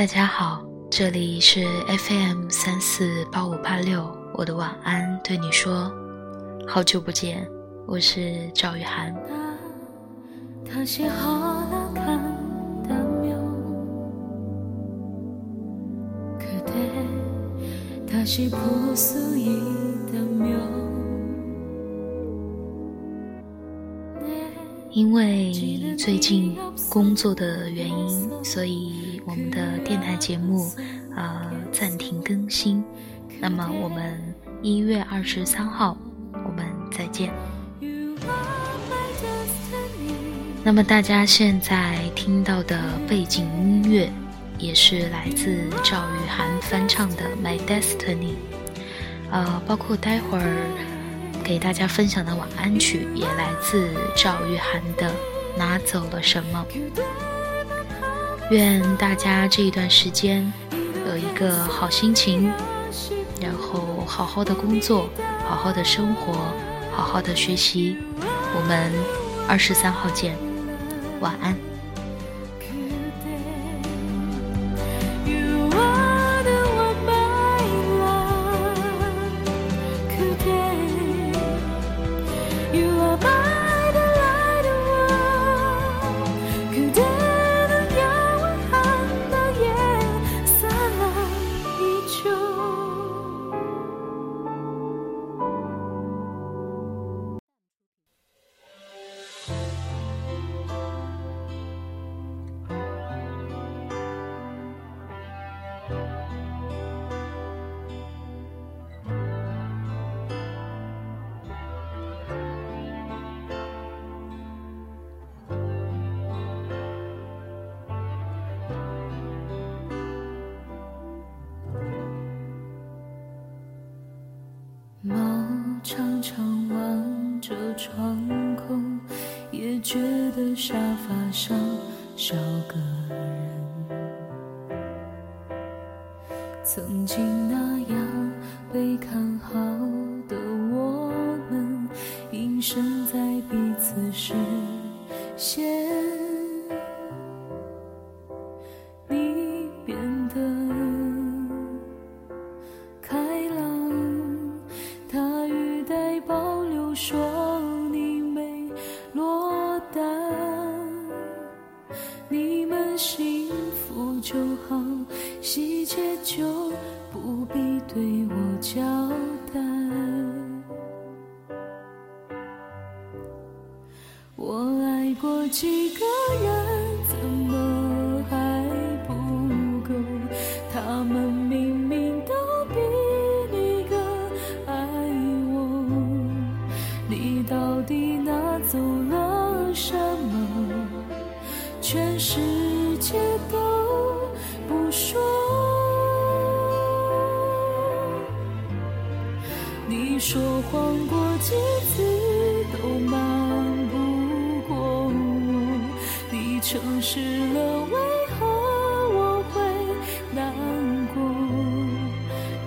大家好，这里是 FM 三四八五八六，我的晚安对你说，好久不见，我是赵雨涵。因为最近工作的原因，所以我们的电台节目呃暂停更新。那么我们一月二十三号，我们再见。那么大家现在听到的背景音乐，也是来自赵雨涵翻唱的《My Destiny》，呃，包括待会儿。给大家分享的晚安曲也来自赵玉涵的《拿走了什么》。愿大家这一段时间有一个好心情，然后好好的工作，好好的生活，好好的学习。我们二十三号见，晚安。常常望着窗口，也觉得沙发上少个人。曾经那样被看好界就不必对我交代。我爱过几个人怎么还不够？他们明明都比你更爱我，你到底拿走了什么？全世界都说谎过几次都瞒不过我，你。诚实了，为何我会难过？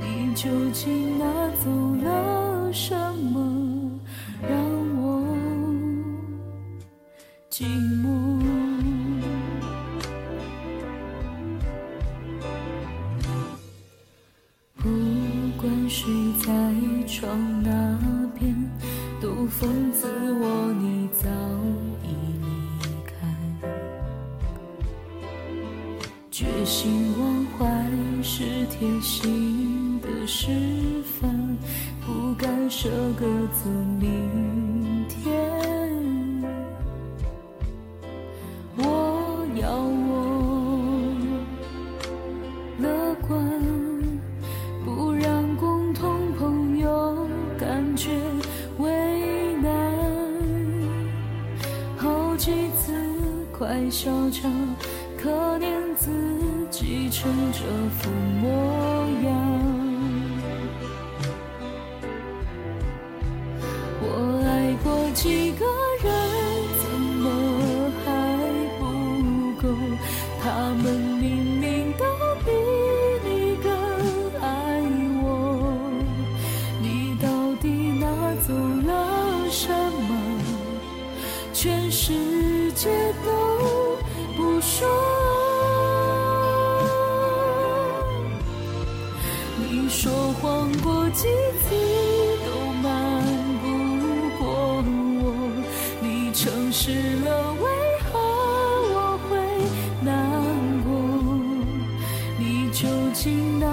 你究竟拿走了什么，让我寂寞？讽刺我，你早已离开。决心忘怀是贴心的示范，不敢舍各自明天。快笑场。可怜自己成这副模样，我爱过几个人，怎么还不够？他们明明都比你更爱我，你到底拿走了什么？全是却都不说，你说谎过几次都瞒不过我。你诚实了，为何我会难过？你究竟哪？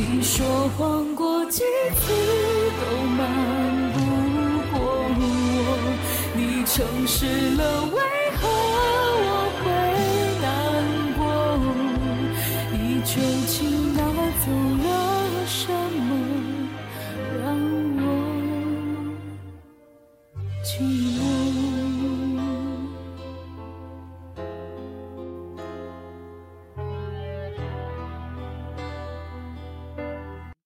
你说谎过几次都瞒不过我，你诚实了，为何我会难过？你究竟拿走了什么，让我寂寞？